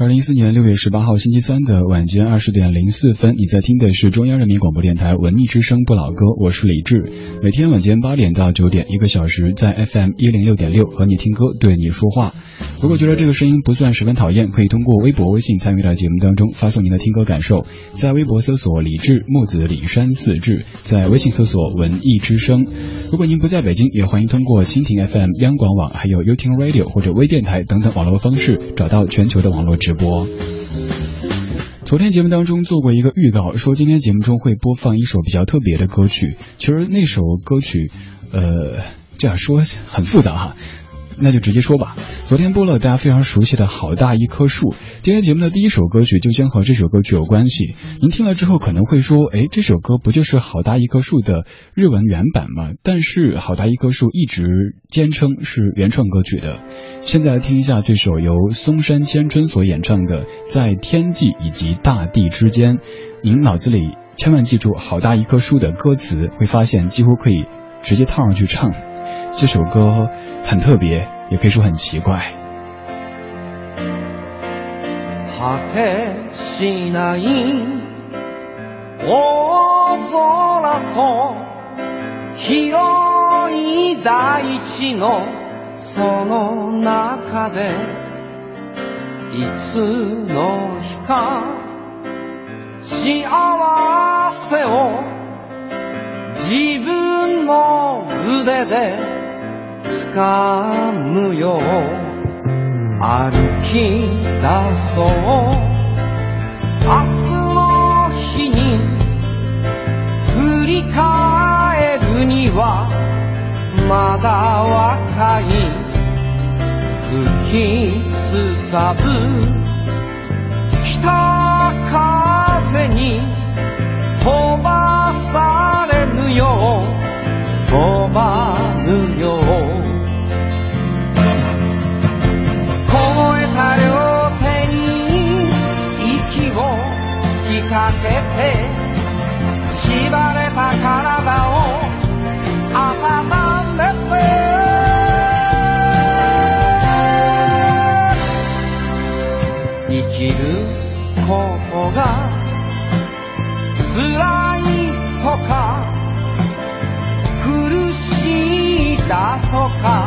二零一四年六月十八号星期三的晚间二十点零四分，你在听的是中央人民广播电台文艺之声不老歌，我是李志。每天晚间八点到九点，一个小时，在 FM 一零六点六和你听歌，对你说话。如果觉得这个声音不算十分讨厌，可以通过微博、微信参与到节目当中，发送您的听歌感受。在微博搜索“李志木子李山四志”，在微信搜索“文艺之声”。如果您不在北京，也欢迎通过蜻蜓 FM、央广网、还有 YouTube Radio 或者微电台等等网络方式，找到全球的网络直播。播昨天节目当中做过一个预告，说今天节目中会播放一首比较特别的歌曲。其实那首歌曲，呃，这样说很复杂哈。那就直接说吧。昨天播了大家非常熟悉的好大一棵树，今天节目的第一首歌曲就将和这首歌曲有关系。您听了之后可能会说，哎，这首歌不就是好大一棵树的日文原版吗？但是好大一棵树一直坚称是原创歌曲的。现在来听一下这首由松山千春所演唱的《在天际以及大地之间》，您脑子里千万记住好大一棵树的歌词，会发现几乎可以直接套上去唱。这首歌很特别，也可以说很奇怪。果てしない大空と広い大地のその中でいつの日か幸せを 自分の腕で掴むよ歩き出そう。明日の日に振り返るにはまだ若い。吹きすさぶ。北風に飛ばむよう拒むよ凍えた両手に息を吹きかけてしいだ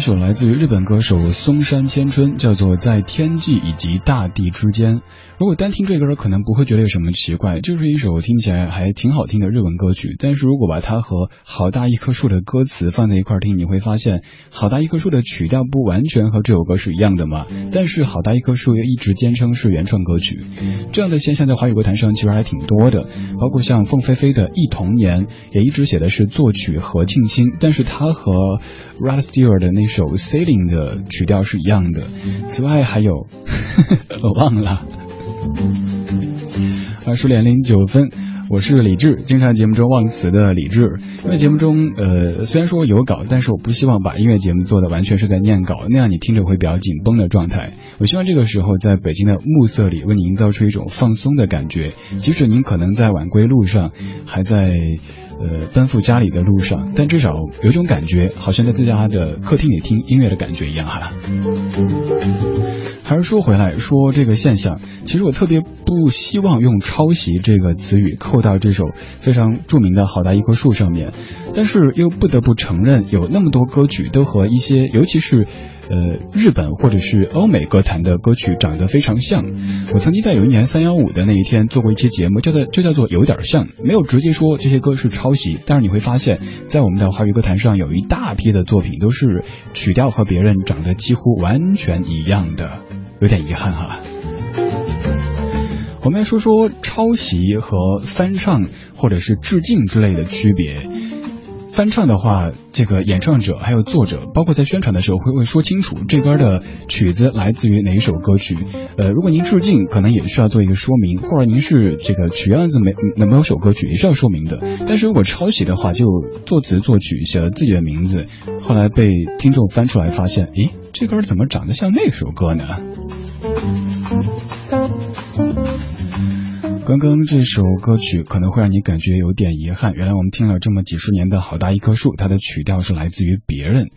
首来自于日本歌手松山千春，叫做《在天际以及大地之间》。如果单听这歌，可能不会觉得有什么奇怪，就是一首听起来还挺好听的日文歌曲。但是如果把它和《好大一棵树》的歌词放在一块听，你会发现，《好大一棵树》的曲调不完全和这首歌是一样的嘛？但是《好大一棵树》又一直坚称是原创歌曲。这样的现象在华语歌坛上其实还挺多的，包括像凤飞飞的《忆童年》，也一直写的是作曲何庆清，但是他和 Rod Stewart 的那首 Sailing 的曲调是一样的。此外还有，我忘了。二十点零九分，我是李志，经常节目中忘词的李志。因为节目中，呃，虽然说有稿，但是我不希望把音乐节目做的完全是在念稿，那样你听着会比较紧绷的状态。我希望这个时候，在北京的暮色里，为你营造出一种放松的感觉，即使您可能在晚归路上，还在。呃，奔赴家里的路上，但至少有种感觉，好像在自家的客厅里听音乐的感觉一样哈。还是说回来说这个现象，其实我特别不希望用抄袭这个词语扣到这首非常著名的好大一棵树上面，但是又不得不承认，有那么多歌曲都和一些，尤其是。呃，日本或者是欧美歌坛的歌曲长得非常像。我曾经在有一年三幺五的那一天做过一期节目，叫做就叫做有点像，没有直接说这些歌是抄袭，但是你会发现在我们的华语歌坛上有一大批的作品都是曲调和别人长得几乎完全一样的，有点遗憾哈。我们来说说抄袭和翻唱或者是致敬之类的区别。翻唱的话，这个演唱者还有作者，包括在宣传的时候会会说清楚这边的曲子来自于哪一首歌曲。呃，如果您致敬，可能也需要做一个说明，或者您是这个曲样子没哪某首歌曲也是要说明的。但是如果抄袭的话，就作词作曲写了自己的名字，后来被听众翻出来发现，诶，这歌怎么长得像那首歌呢？刚刚这首歌曲可能会让你感觉有点遗憾。原来我们听了这么几十年的好大一棵树，它的曲调是来自于别人，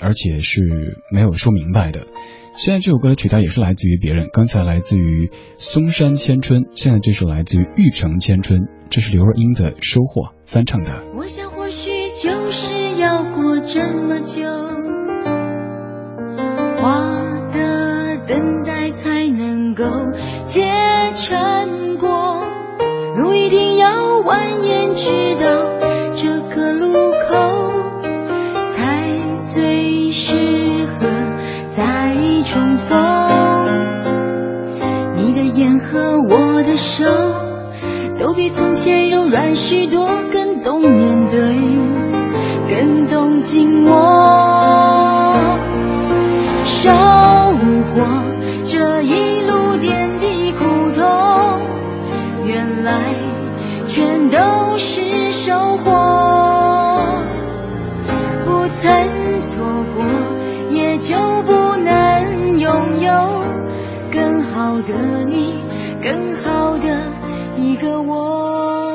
而且是没有说明白的。现在这首歌的曲调也是来自于别人，刚才来自于松山千春，现在这首来自于玉城千春，这是刘若英的收获翻唱的。我想或许就是要过这么久，花的等待才能够结成。蜿蜒，直到这个路口，才最适合再重逢。你的眼和我的手，都比从前柔软许多，更懂面对，更懂静我。都是收获，不曾错过，也就不能拥有更好的你，更好的一个我。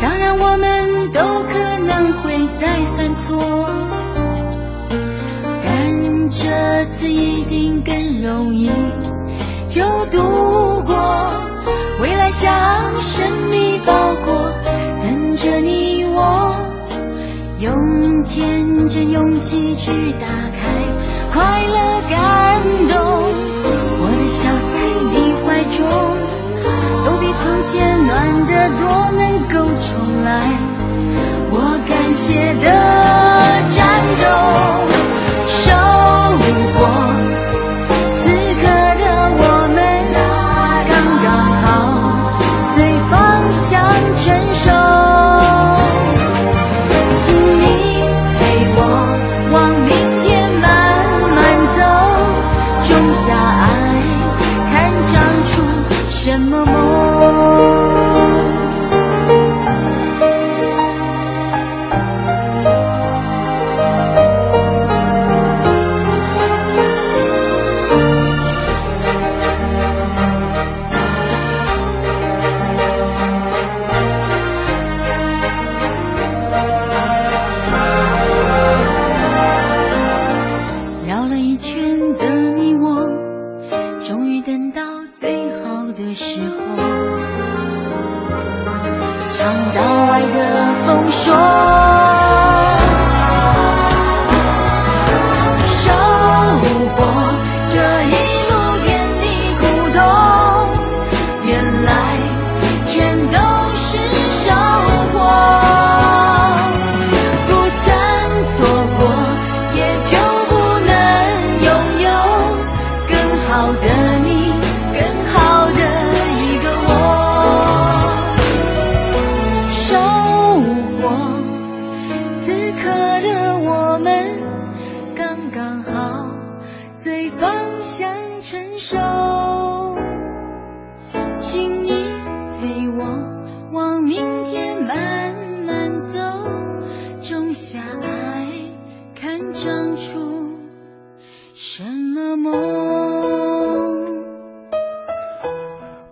当然，我们都可能会再犯错。容易就度过，未来像神秘包裹，等着你我用天真勇气去打开，快乐感动。我的笑在你怀中，都比从前暖得多，能够重来。我感谢的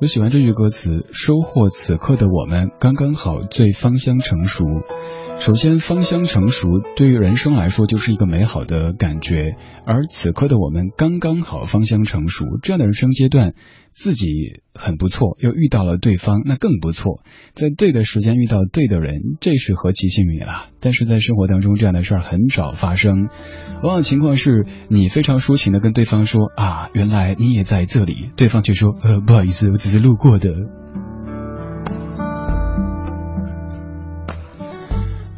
我喜欢这句歌词：“收获此刻的我们，刚刚好，最芳香成熟。”首先，芳香成熟对于人生来说就是一个美好的感觉，而此刻的我们刚刚好芳香成熟，这样的人生阶段，自己很不错，又遇到了对方，那更不错，在对的时间遇到对的人，这是何其幸运啊！但是在生活当中，这样的事儿很少发生，往往情况是你非常抒情的跟对方说啊，原来你也在这里，对方却说呃，不好意思，我只是路过的。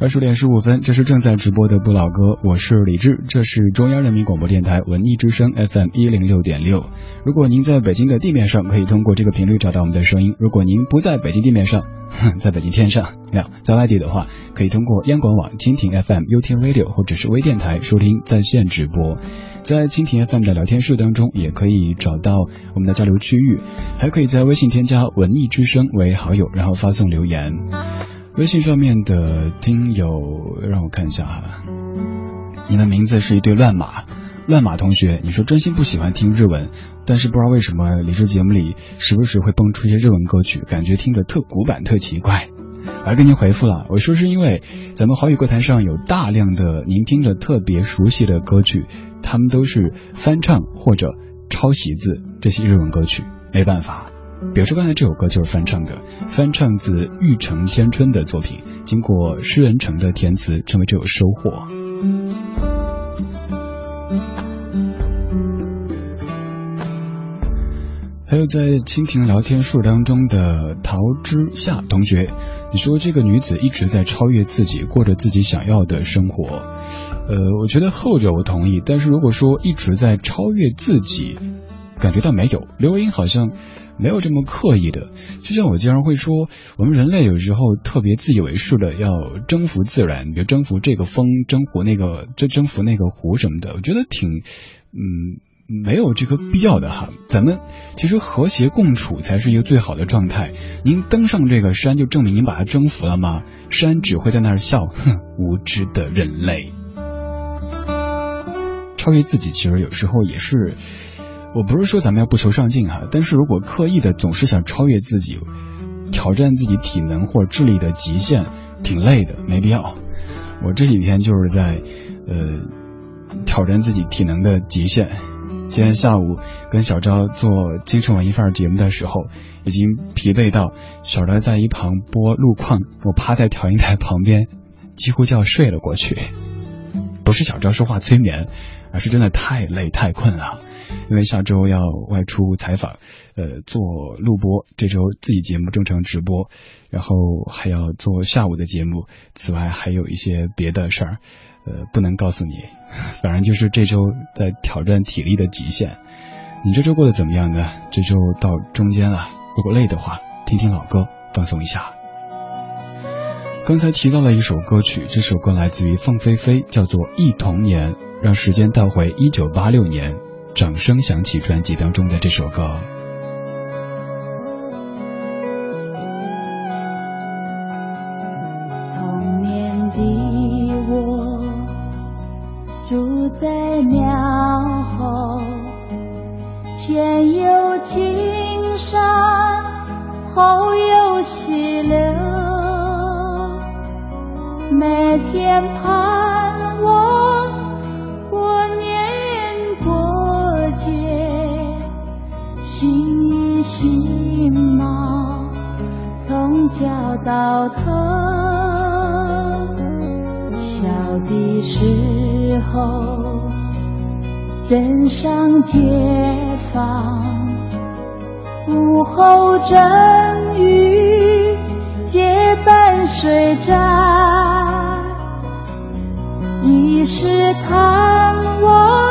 二十点十五分，这是正在直播的不老歌，我是李志，这是中央人民广播电台文艺之声 FM 一零六点六。如果您在北京的地面上，可以通过这个频率找到我们的声音；如果您不在北京地面上，在北京天上，呀，在外地的话，可以通过央广网、蜻蜓 FM、u t Radio 或者是微电台收听在线直播。在蜻蜓 FM 的聊天室当中，也可以找到我们的交流区域，还可以在微信添加文艺之声为好友，然后发送留言。微信上面的听友，让我看一下哈，你的名字是一对乱码，乱码同学，你说真心不喜欢听日文，但是不知道为什么理智节目里时不时会蹦出一些日文歌曲，感觉听着特古板、特奇怪。而给您回复了，我说是因为咱们华语歌坛上有大量的您听着特别熟悉的歌曲，他们都是翻唱或者抄袭自这些日文歌曲，没办法。比如说刚才这首歌就是翻唱的，翻唱自玉城千春的作品，经过诗人城的填词，成为这首收获。还有在蜻蜓聊天树当中的陶之夏同学，你说这个女子一直在超越自己，过着自己想要的生活。呃，我觉得后者我同意，但是如果说一直在超越自己，感觉到没有。刘若英好像。没有这么刻意的，就像我经常会说，我们人类有时候特别自以为是的要征服自然，比如征服这个风，征服那个，这征服那个湖什么的，我觉得挺，嗯，没有这个必要的哈。咱们其实和谐共处才是一个最好的状态。您登上这个山，就证明您把它征服了吗？山只会在那儿笑，哼，无知的人类。超越自己，其实有时候也是。我不是说咱们要不求上进哈，但是如果刻意的总是想超越自己，挑战自己体能或智力的极限，挺累的，没必要。我这几天就是在，呃，挑战自己体能的极限。今天下午跟小昭做京城文艺范儿节目的时候，已经疲惫到小昭在一旁播路况，我趴在调音台旁边，几乎就要睡了过去。不是小昭说话催眠，而是真的太累太困了。因为下周要外出采访，呃，做录播，这周自己节目正常直播，然后还要做下午的节目，此外还有一些别的事儿，呃，不能告诉你。反正就是这周在挑战体力的极限。你这周过得怎么样呢？这周到中间了，如果累的话，听听老歌，放松一下。刚才提到了一首歌曲，这首歌来自于凤飞飞，叫做《忆童年》，让时间倒回一九八六年。掌声响起，专辑当中的这首歌。叫到头，小的时候镇上街坊，午后阵雨结伴水站，一时贪望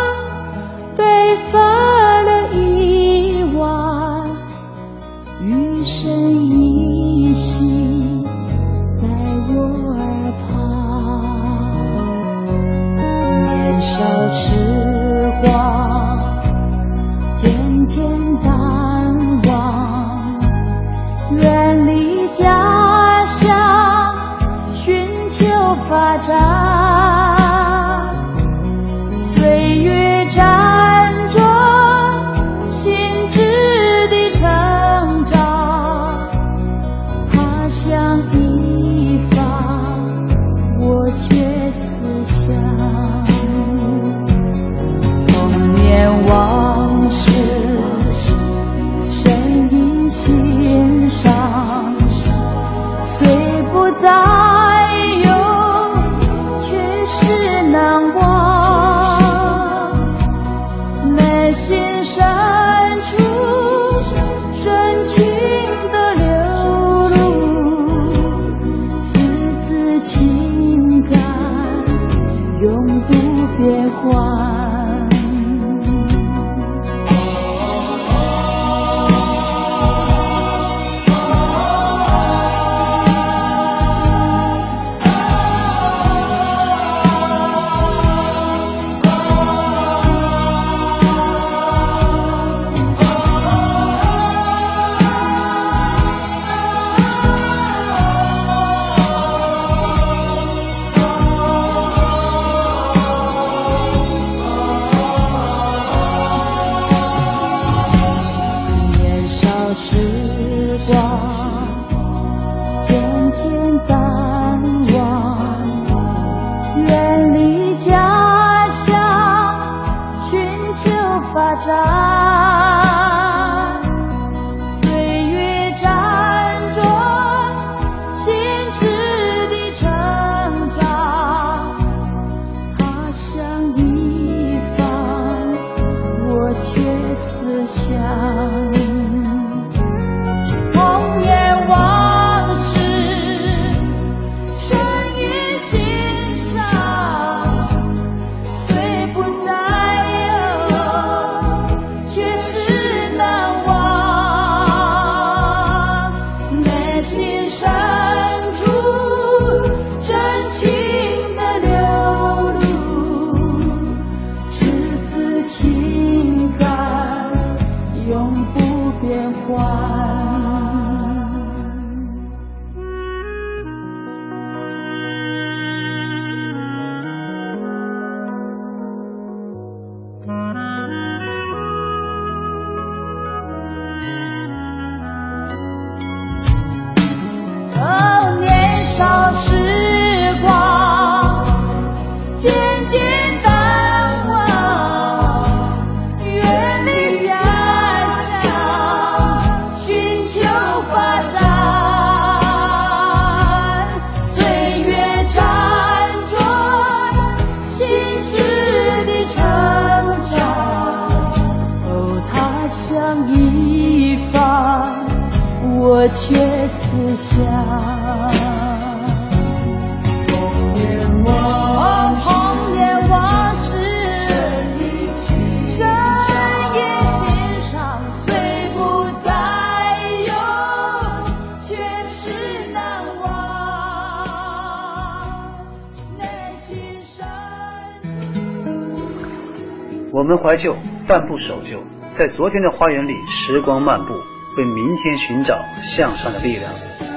怀旧，但不守旧。在昨天的花园里，时光漫步，为明天寻找向上的力量。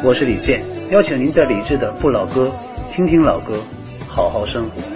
我是李健，邀请您在李志的不老歌，听听老歌，好好生活。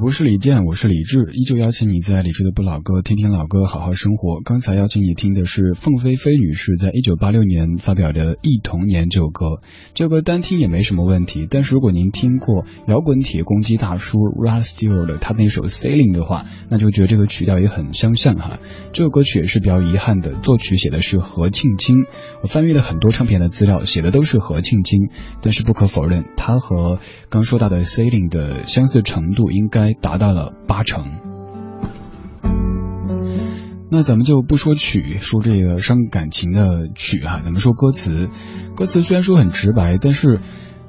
不是李健，我是李志，依旧邀请你在李志的不老歌听听老歌，好好生活。刚才邀请你听的是凤飞飞女士在一九八六年发表的《忆童年》这首歌，这首歌单听也没什么问题。但是如果您听过摇滚铁公鸡大叔 Rod Stewart 他那首 Sailing 的话，那就觉得这个曲调也很相像哈。这首歌曲也是比较遗憾的，作曲写的是何庆清。我翻阅了很多唱片的资料，写的都是何庆清，但是不可否认，他和刚说到的 Sailing 的相似程度应该。达到了八成。那咱们就不说曲，说这个伤感情的曲哈，咱们说歌词。歌词虽然说很直白，但是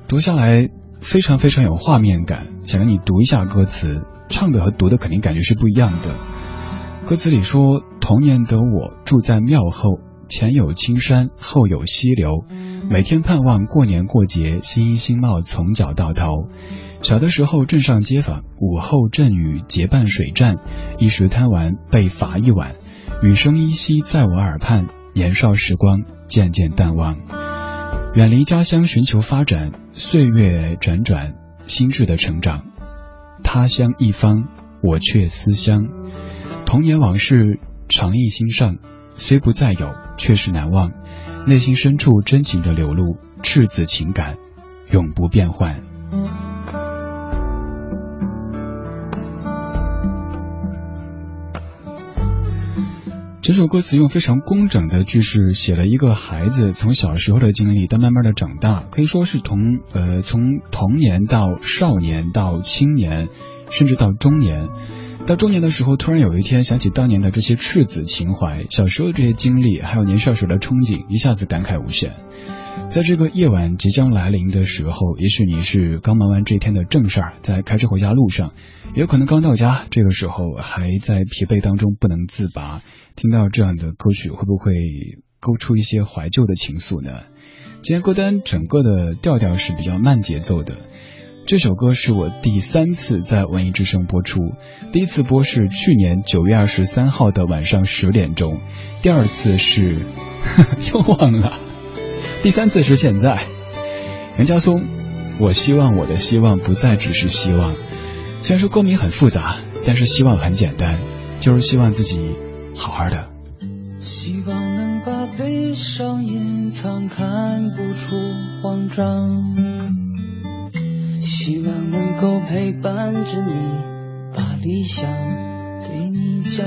读下来非常非常有画面感。想让你读一下歌词，唱的和读的肯定感觉是不一样的。歌词里说：“童年的我住在庙后，前有青山，后有溪流，每天盼望过年过节，新衣新帽从脚到头。”小的时候，镇上街坊，午后阵雨结伴水战，一时贪玩被罚一晚，雨声依稀在我耳畔。年少时光渐渐淡忘，远离家乡寻求发展，岁月辗转，心智的成长。他乡一方，我却思乡。童年往事常忆心上，虽不再有，却是难忘。内心深处真情的流露，赤子情感，永不变换。这首歌词用非常工整的句式写了一个孩子从小时候的经历到慢慢的长大，可以说是从呃从童年到少年到青年，甚至到中年。到中年的时候，突然有一天想起当年的这些赤子情怀，小时候的这些经历，还有年少时的憧憬，一下子感慨无限。在这个夜晚即将来临的时候，也许你是刚忙完这一天的正事儿，在开车回家路上，也有可能刚到家，这个时候还在疲惫当中不能自拔。听到这样的歌曲，会不会勾出一些怀旧的情愫呢？今天歌单整个的调调是比较慢节奏的。这首歌是我第三次在文艺之声播出，第一次播是去年九月二十三号的晚上十点钟，第二次是 又忘了，第三次是现在。袁家松，我希望我的希望不再只是希望，虽然说歌名很复杂，但是希望很简单，就是希望自己好好的。希望能把悲伤隐藏，看不出慌张。希望能够陪伴着你，把理想对你讲。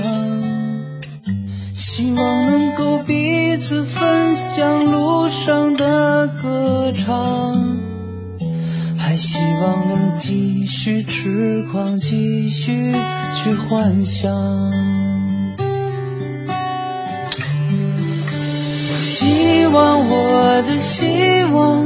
希望能够彼此分享路上的歌唱，还希望能继续痴狂，继续去幻想。我希望我的希望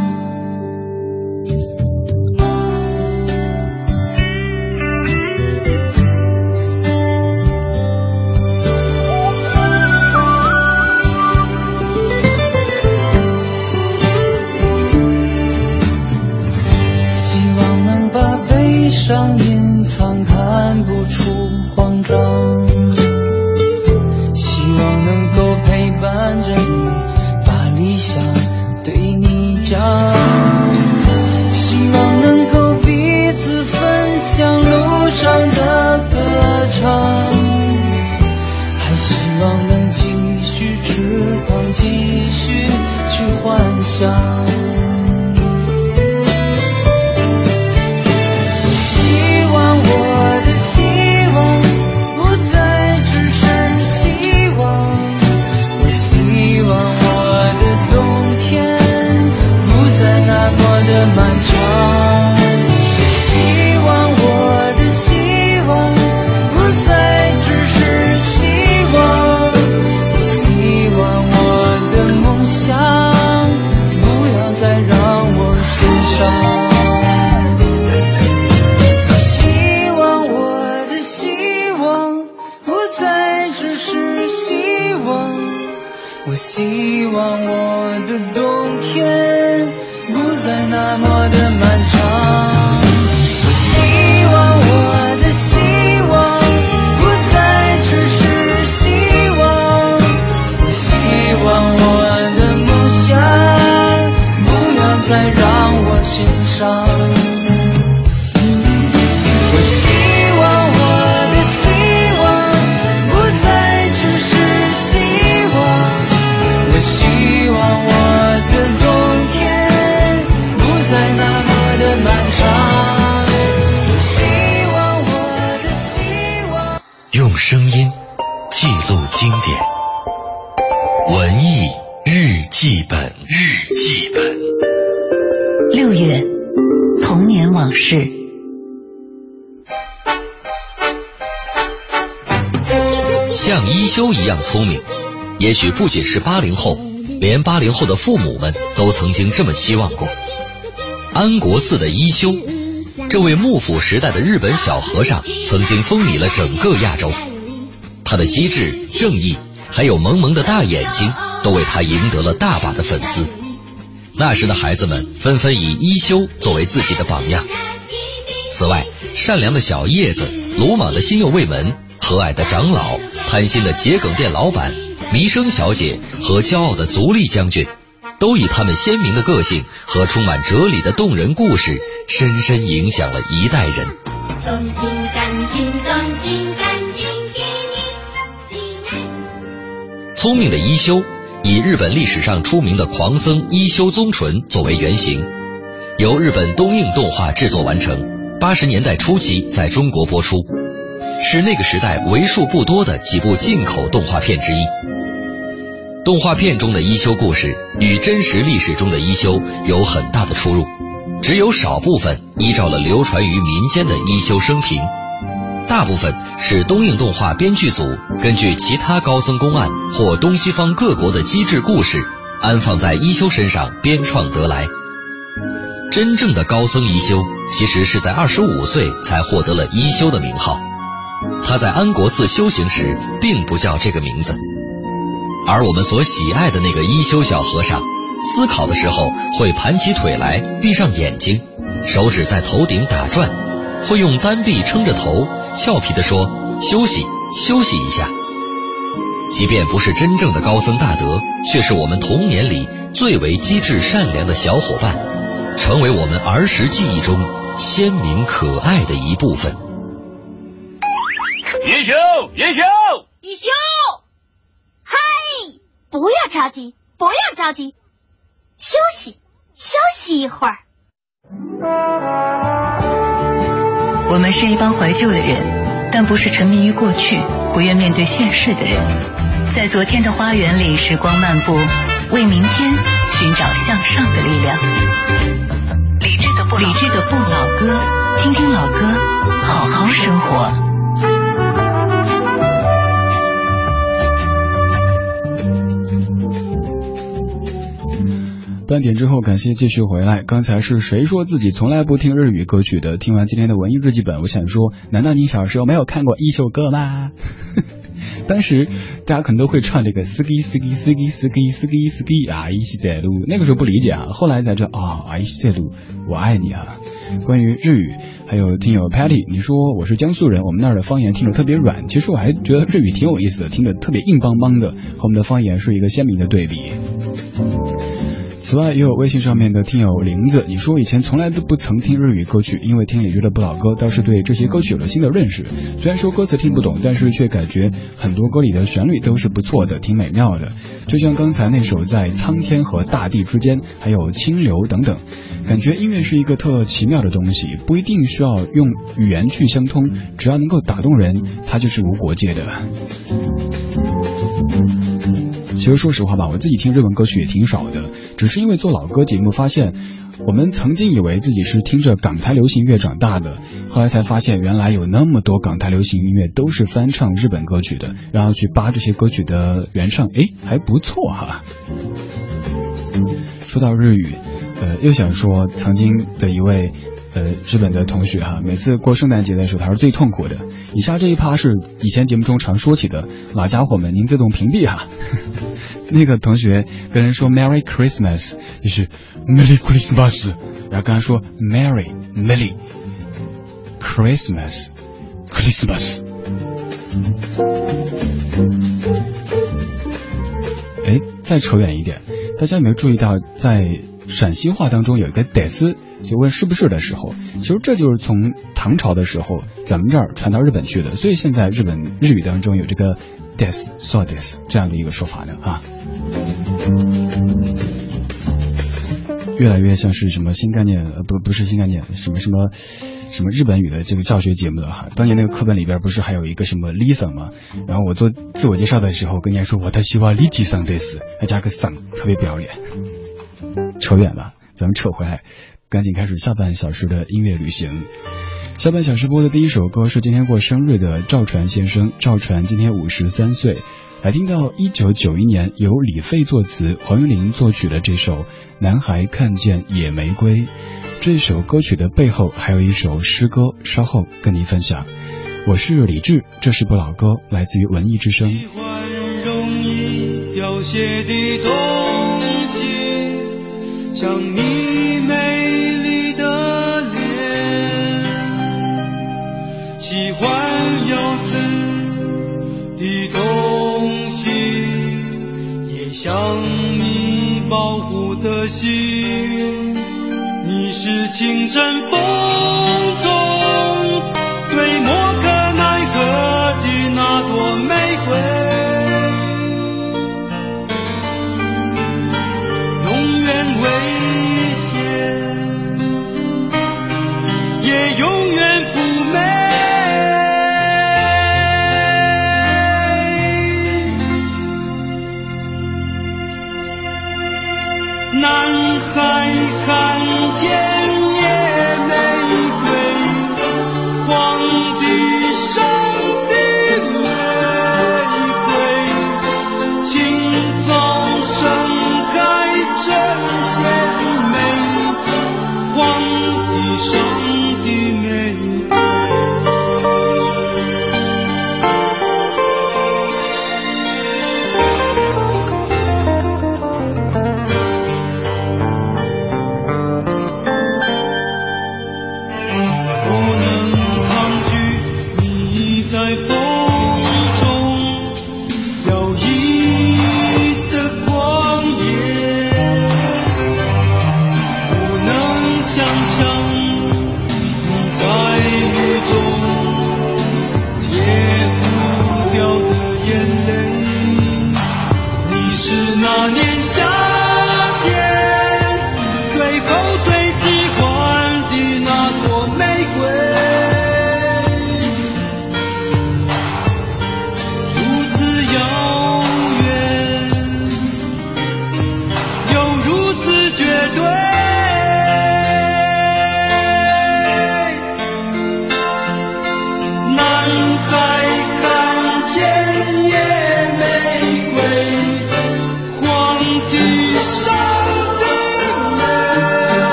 想。希望我的冬天不再那么的漫长。样聪明，也许不仅是八零后，连八零后的父母们都曾经这么期望过。安国寺的一休，这位幕府时代的日本小和尚，曾经风靡了整个亚洲。他的机智、正义，还有萌萌的大眼睛，都为他赢得了大把的粉丝。那时的孩子们纷纷以一休作为自己的榜样。此外，善良的小叶子，鲁莽的心又未门。和蔼的长老，贪心的桔梗店老板，弥生小姐和骄傲的足利将军，都以他们鲜明的个性和充满哲理的动人故事，深深影响了一代人。聪明的一休以日本历史上出名的狂僧一休宗纯作为原型，由日本东映动画制作完成，八十年代初期在中国播出，是那个时代为数不多的几部进口动画片之一。动画片中的一休故事与真实历史中的一休有很大的出入，只有少部分依照了流传于民间的一休生平。大部分是东映动画编剧组根据其他高僧公案或东西方各国的机智故事，安放在一休身上编创得来。真正的高僧一休，其实是在二十五岁才获得了一休的名号。他在安国寺修行时，并不叫这个名字。而我们所喜爱的那个一休小和尚，思考的时候会盘起腿来，闭上眼睛，手指在头顶打转，会用单臂撑着头。俏皮地说：“休息，休息一下。”即便不是真正的高僧大德，却是我们童年里最为机智善良的小伙伴，成为我们儿时记忆中鲜明可爱的一部分。叶修，叶修，叶修，嗨，不要着急，不要着急，休息，休息一会儿。我们是一帮怀旧的人，但不是沉迷于过去、不愿面对现实的人。在昨天的花园里，时光漫步，为明天寻找向上的力量。理智的不理智的不老歌，听听老歌，好好生活。半点之后，感谢继续回来。刚才是谁说自己从来不听日语歌曲的？听完今天的文艺日记本，我想说，难道你小时候没有看过一首歌吗？当时大家可能都会唱这个斯基斯基斯基斯基斯基斯基啊，一西在路，那个时候不理解啊，后来才知道啊，一西在路，我爱你啊。关于日语，还有听友 Patty，你说我是江苏人，我们那儿的方言听着特别软，其实我还觉得日语挺有意思的，听着特别硬邦邦的，和我们的方言是一个鲜明的对比。此外，也有微信上面的听友林子，你说以前从来都不曾听日语歌曲，因为听李志的不老歌，倒是对这些歌曲有了新的认识。虽然说歌词听不懂，但是却感觉很多歌里的旋律都是不错的，挺美妙的。就像刚才那首在苍天和大地之间，还有清流等等，感觉音乐是一个特奇妙的东西，不一定需要用语言去相通，只要能够打动人，它就是无国界的。其实说实话吧，我自己听日文歌曲也挺少的，只是因为做老歌节目，发现我们曾经以为自己是听着港台流行乐长大的，后来才发现原来有那么多港台流行音乐都是翻唱日本歌曲的，然后去扒这些歌曲的原唱，哎，还不错哈。说到日语，呃，又想说曾经的一位。呃，日本的同学哈，每次过圣诞节的时候，他是最痛苦的。以下这一趴是以前节目中常说起的，老家伙们，您自动屏蔽哈。那个同学跟人说 Merry Christmas，就是 Merry Christmas，然后跟他说 Merry Merry Christmas Christmas。哎，再扯远一点，大家有没有注意到在？陕西话当中有一个得斯，就问是不是的时候，其实这就是从唐朝的时候咱们这儿传到日本去的，所以现在日本日语当中有这个 des so des 这样的一个说法的啊，越来越像是什么新概念，不不是新概念，什么什么什么日本语的这个教学节目了哈。当年那个课本里边不是还有一个什么 Lisa 吗？然后我做自我介绍的时候跟人家说我的希望立即上 des，还加个 son，特别不要脸。扯远了，咱们扯回来，赶紧开始下半小时的音乐旅行。下半小时播的第一首歌是今天过生日的赵传先生，赵传今天五十三岁。来听到一九九一年由李费作词、黄韵玲作曲的这首《男孩看见野玫瑰》。这首歌曲的背后还有一首诗歌，稍后跟您分享。我是李志，这是不老歌，来自于文艺之声容易凋谢的多。像你美丽的脸，喜欢有刺的东西，也像你保护的心。你是清晨风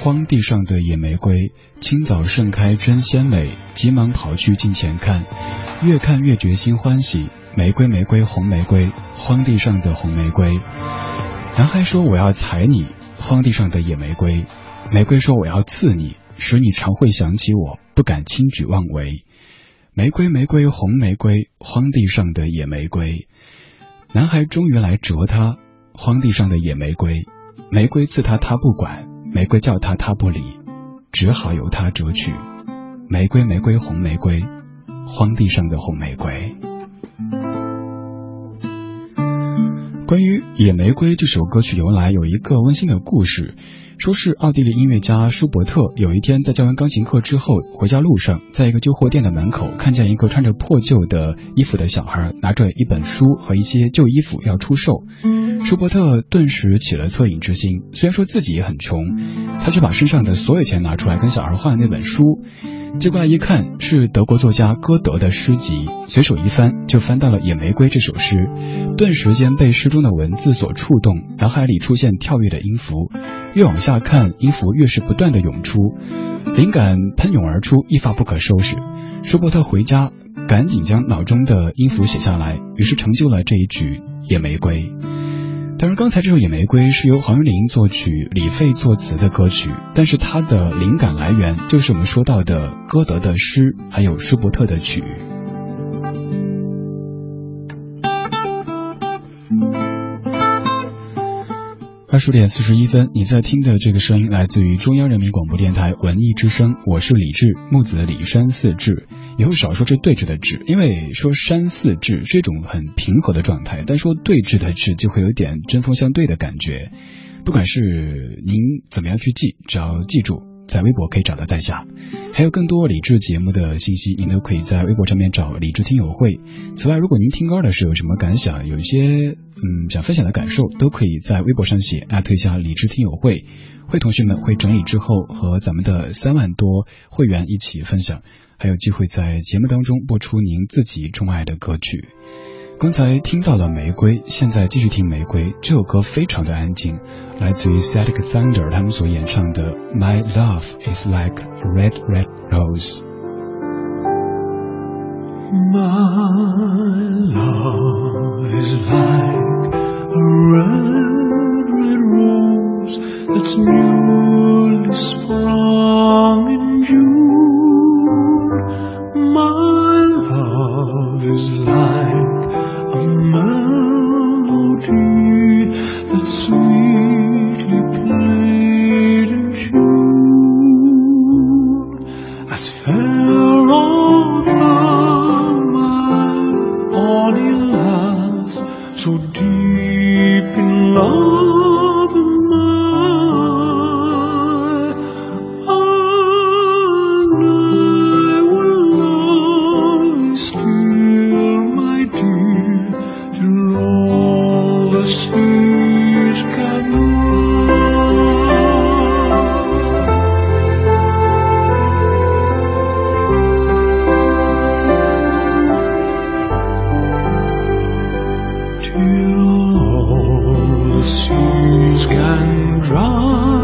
荒地上的野玫瑰，清早盛开真鲜美，急忙跑去近前看，越看越觉心欢喜。玫瑰玫瑰红玫瑰，荒地上的红玫瑰。男孩说我要采你，荒地上的野玫瑰。玫瑰说我要刺你，使你常会想起我，不敢轻举妄为。玫瑰玫瑰红玫瑰，荒地上的野玫瑰。男孩终于来折他，荒地上的野玫瑰。玫瑰刺他，他不管；玫瑰叫他，他不理，只好由他折去。玫瑰，玫瑰，红玫瑰，荒地上的红玫瑰。关于《野玫瑰》这首歌曲由来，有一个温馨的故事。说是奥地利音乐家舒伯特有一天在教完钢琴课之后，回家路上，在一个旧货店的门口，看见一个穿着破旧的衣服的小孩拿着一本书和一些旧衣服要出售。舒伯特顿时起了恻隐之心，虽然说自己也很穷，他却把身上的所有钱拿出来跟小孩换了那本书。接过来一看，是德国作家歌德的诗集，随手一翻就翻到了《野玫瑰》这首诗，顿时间被诗中的文字所触动，脑海里出现跳跃的音符，越往下看，音符越是不断的涌出，灵感喷涌而出，一发不可收拾。舒伯特回家，赶紧将脑中的音符写下来，于是成就了这一曲《野玫瑰》。当然，刚才这首《野玫瑰》是由黄韵玲作曲、李费作词的歌曲，但是它的灵感来源就是我们说到的歌德的诗，还有舒伯特的曲。二十点四十一分，你在听的这个声音来自于中央人民广播电台文艺之声，我是李志，木子李山四志。以后少说这对峙的峙，因为说山四志是一种很平和的状态，但说对峙的峙就会有点针锋相对的感觉。不管是您怎么样去记，只要记住，在微博可以找到在下。还有更多理智节目的信息，您都可以在微博上面找理智听友会。此外，如果您听歌的时候有什么感想，有一些嗯想分享的感受，都可以在微博上写，艾特一下理智听友会。会同学们会整理之后和咱们的三万多会员一起分享，还有机会在节目当中播出您自己钟爱的歌曲。刚才听到了《玫瑰》，现在继续听《玫瑰》这首歌，非常的安静，来自于 Static Thunder 他们所演唱的《My Love Is Like a Red Red Rose》。 My love is like a red, red rose that's newly sprung in June. My love is like sweet. you all the seas can dry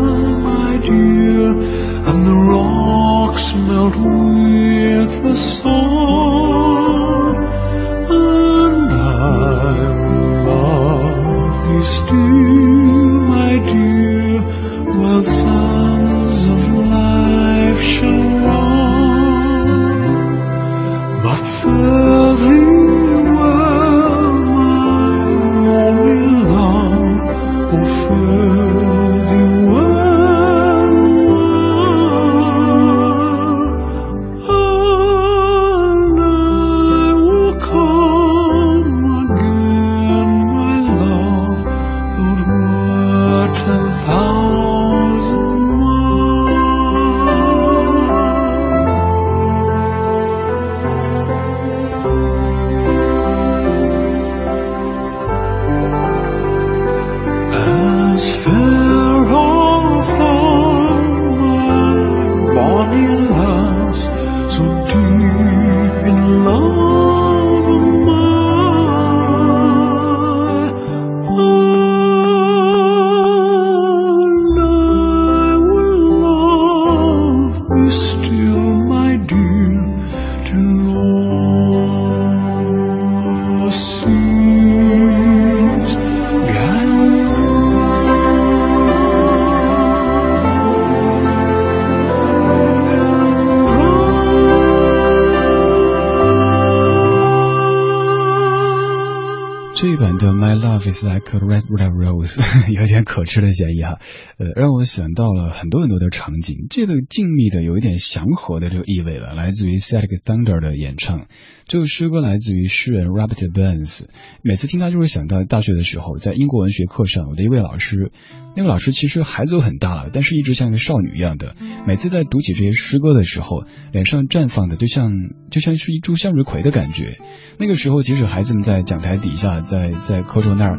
It's like red Red Rose 有点可吃的嫌疑哈，呃，让我想到了很多很多的场景，这个静谧的有一点祥和的这个意味了，来自于 Celtic Thunder 的演唱。这首诗歌来自于诗人 Robert Burns，每次听他就会想到大学的时候，在英国文学课上，我的一位老师，那个老师其实孩子都很大了，但是一直像一个少女一样的，每次在读起这些诗歌的时候，脸上绽放的就像就像是一株向日葵的感觉。那个时候，即使孩子们在讲台底下，在在课桌那儿。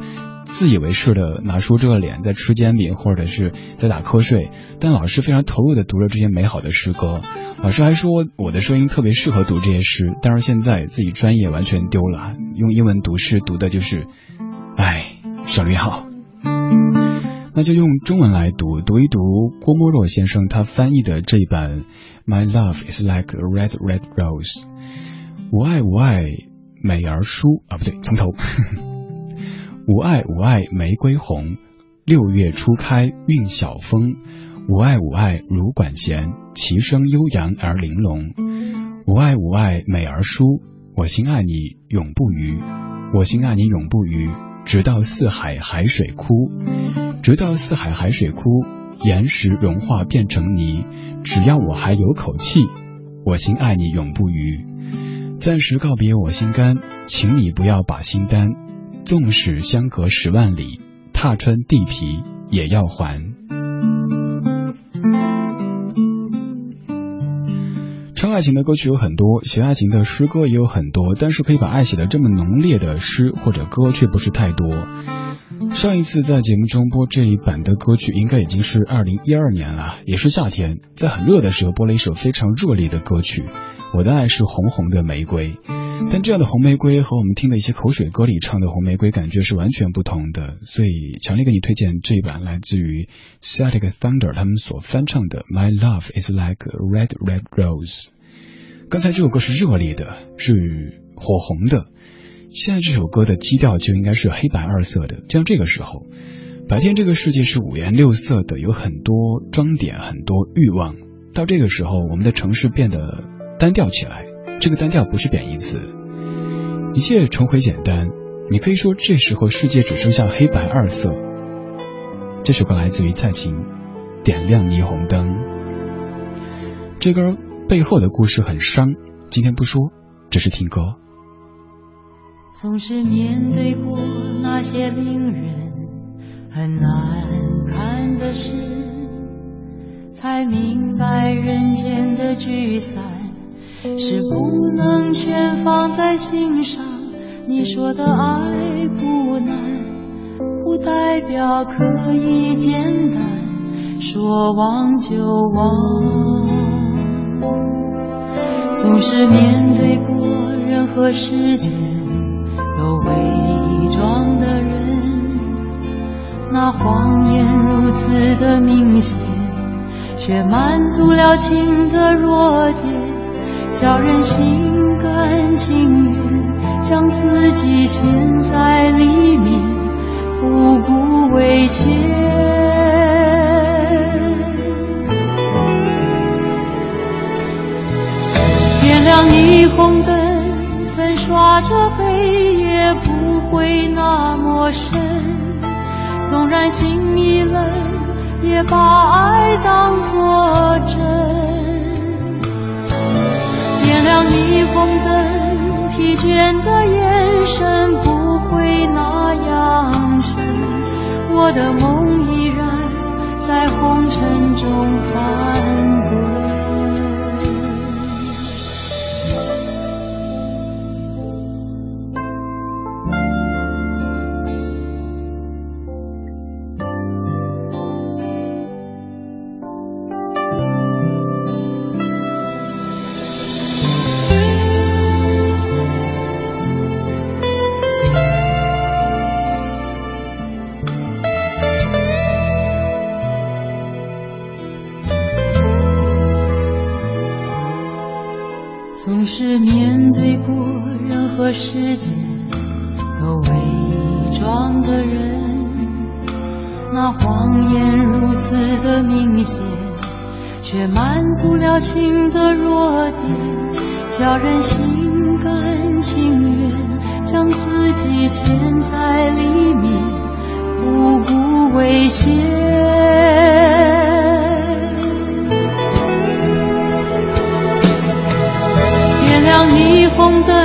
自以为是的拿出这个脸在吃煎饼，或者是在打瞌睡，但老师非常投入的读着这些美好的诗歌。老师还说我的声音特别适合读这些诗，但是现在自己专业完全丢了，用英文读诗读的就是，唉，省略号。那就用中文来读，读一读郭沫若先生他翻译的这一版《My Love Is Like a Red Red Rose》，我爱我爱美而书啊，不对，从头。吾爱吾爱玫瑰红，六月初开韵晓风。吾爱吾爱如管弦，其声悠扬而玲珑。吾爱吾爱美而疏，我心爱你永不渝。我心爱你永不渝，直到四海海水枯，直到四海海水枯，岩石融化变成泥。只要我还有口气，我心爱你永不渝。暂时告别我心肝，请你不要把心担。纵使相隔十万里，踏穿地皮也要还。唱爱情的歌曲有很多，写爱情的诗歌也有很多，但是可以把爱写的这么浓烈的诗或者歌却不是太多。上一次在节目中播这一版的歌曲，应该已经是二零一二年了，也是夏天，在很热的时候播了一首非常热烈的歌曲。我的爱是红红的玫瑰，但这样的红玫瑰和我们听的一些口水歌里唱的红玫瑰感觉是完全不同的，所以强烈给你推荐这一版来自于 Celtic Thunder 他们所翻唱的 My Love Is Like a Red Red Rose。刚才这首歌是热烈的，是火红的，现在这首歌的基调就应该是黑白二色的，就像这个时候，白天这个世界是五颜六色的，有很多装点，很多欲望，到这个时候，我们的城市变得。单调起来，这个单调不是贬义词，一切重回简单。你可以说这时候世界只剩下黑白二色。这首歌来自于蔡琴，《点亮霓虹灯》。这歌背后的故事很伤，今天不说，只是听歌。总是面对过那些令人很难看的事，才明白人间的聚散。是不能全放在心上。你说的爱不难，不代表可以简单说忘就忘。总是面对过任何时间有伪装的人，那谎言如此的明显，却满足了情的弱点。叫人心甘情愿将自己陷在里面，不顾危险。点亮霓虹灯，粉刷着黑，夜不会那么深。纵然心已冷，也把爱当作真。像霓虹灯，疲倦的眼神不会那样沉。我的梦依然在红尘中翻滚。任何世界都伪装的人，那谎言如此的明显，却满足了情的弱点，叫人心甘情愿将自己陷在里面，不顾危险。点亮霓虹灯，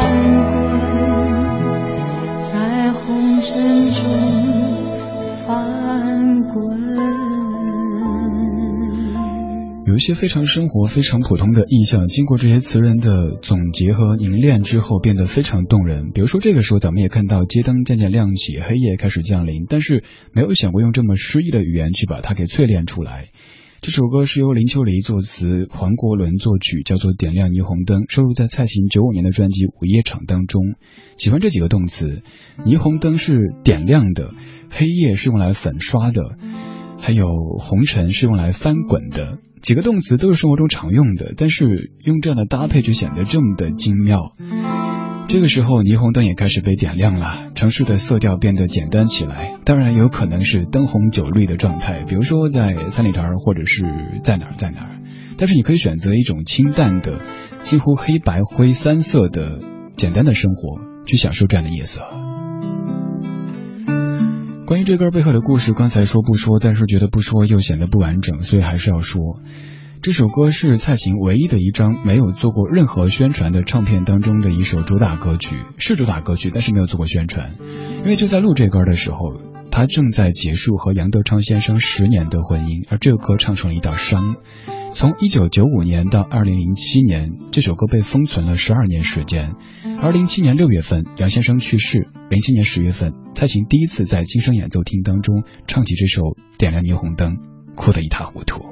一些非常生活、非常普通的意象，经过这些词人的总结和凝练之后，变得非常动人。比如说，这个时候咱们也看到街灯渐渐亮起，黑夜开始降临，但是没有想过用这么诗意的语言去把它给淬炼出来。这首歌是由林秋离作词，黄国伦作曲，叫做《点亮霓虹灯》，收录在蔡琴九五年的专辑《午夜场》当中。喜欢这几个动词，霓虹灯是点亮的，黑夜是用来粉刷的，还有红尘是用来翻滚的。几个动词都是生活中常用的，但是用这样的搭配就显得这么的精妙。这个时候，霓虹灯也开始被点亮了，城市的色调变得简单起来。当然，有可能是灯红酒绿的状态，比如说在三里屯，或者是在哪儿在哪儿。但是你可以选择一种清淡的、近乎黑白灰三色的简单的生活，去享受这样的夜色。关于这歌背后的故事，刚才说不说，但是觉得不说又显得不完整，所以还是要说。这首歌是蔡琴唯一的一张没有做过任何宣传的唱片当中的一首主打歌曲，是主打歌曲，但是没有做过宣传。因为就在录这歌的时候，他正在结束和杨德昌先生十年的婚姻，而这个歌唱成了一道伤。从一九九五年到二零零七年，这首歌被封存了十二年时间。而零七年六月份，杨先生去世；零七年十月份，蔡琴第一次在金声演奏厅当中唱起这首《点亮霓虹灯》，哭得一塌糊涂。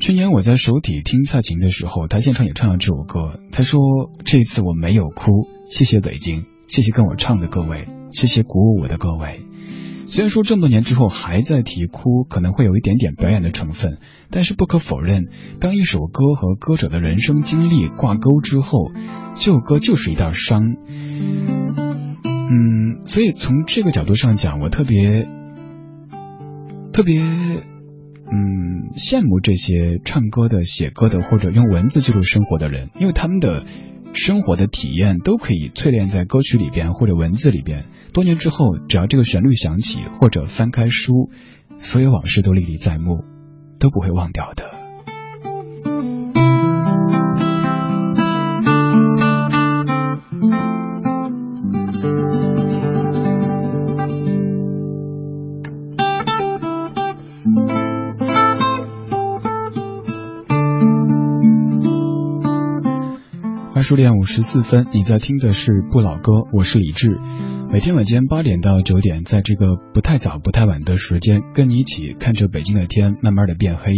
去年我在首体听蔡琴的时候，她现场也唱了这首歌。她说：“这次我没有哭，谢谢北京，谢谢跟我唱的各位，谢谢鼓舞我的各位。”虽然说这么多年之后还在提哭，可能会有一点点表演的成分，但是不可否认，当一首歌和歌者的人生经历挂钩之后，这首歌就是一道伤。嗯，所以从这个角度上讲，我特别特别。嗯，羡慕这些唱歌的、写歌的，或者用文字记录生活的人，因为他们的生活的体验都可以淬炼在歌曲里边或者文字里边。多年之后，只要这个旋律响起，或者翻开书，所有往事都历历在目，都不会忘掉的。二十六点五十四分，你在听的是不老歌，我是李志。每天晚间八点到九点，在这个不太早不太晚的时间，跟你一起看着北京的天慢慢的变黑。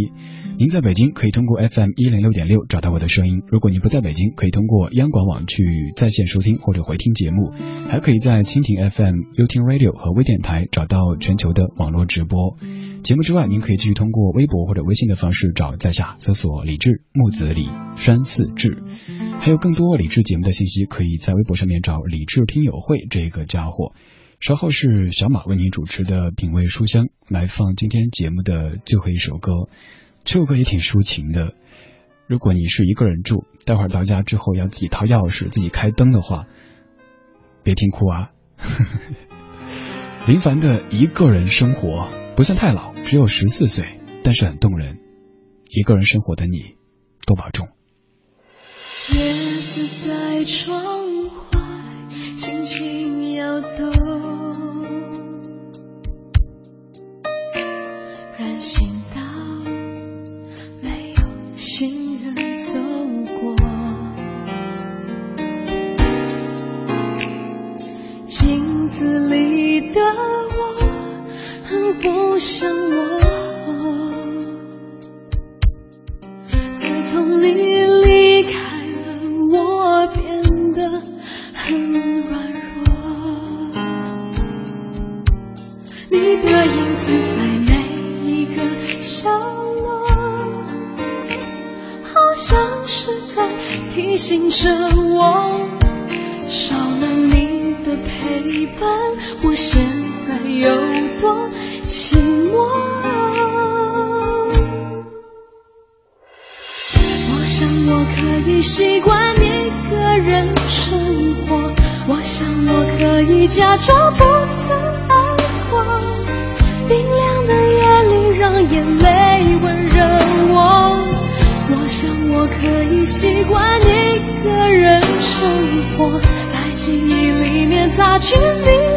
您在北京可以通过 FM 一零六点六找到我的声音，如果您不在北京，可以通过央广网去在线收听或者回听节目，还可以在蜻蜓 FM、优听 Radio 和微电台找到全球的网络直播。节目之外，您可以继续通过微博或者微信的方式找在下，搜索李志木子李山寺志。还有更多理智节目的信息，可以在微博上面找“理智听友会”这个家伙。稍后是小马为您主持的品味书香，来放今天节目的最后一首歌。这首歌也挺抒情的。如果你是一个人住，待会儿到家之后要自己掏钥匙、自己开灯的话，别听哭啊。林凡的一个人生活不算太老，只有十四岁，但是很动人。一个人生活的你，多保重。窗外轻轻摇动，人行道没有行人走过，镜子里的我很不像我。醒着我，少了你的陪伴，我现在有多寂寞。我想我可以习惯一个人生活，我想我可以假装不曾爱过。冰凉的夜里，让眼泪可以习惯一个人生活，在记忆里面擦去你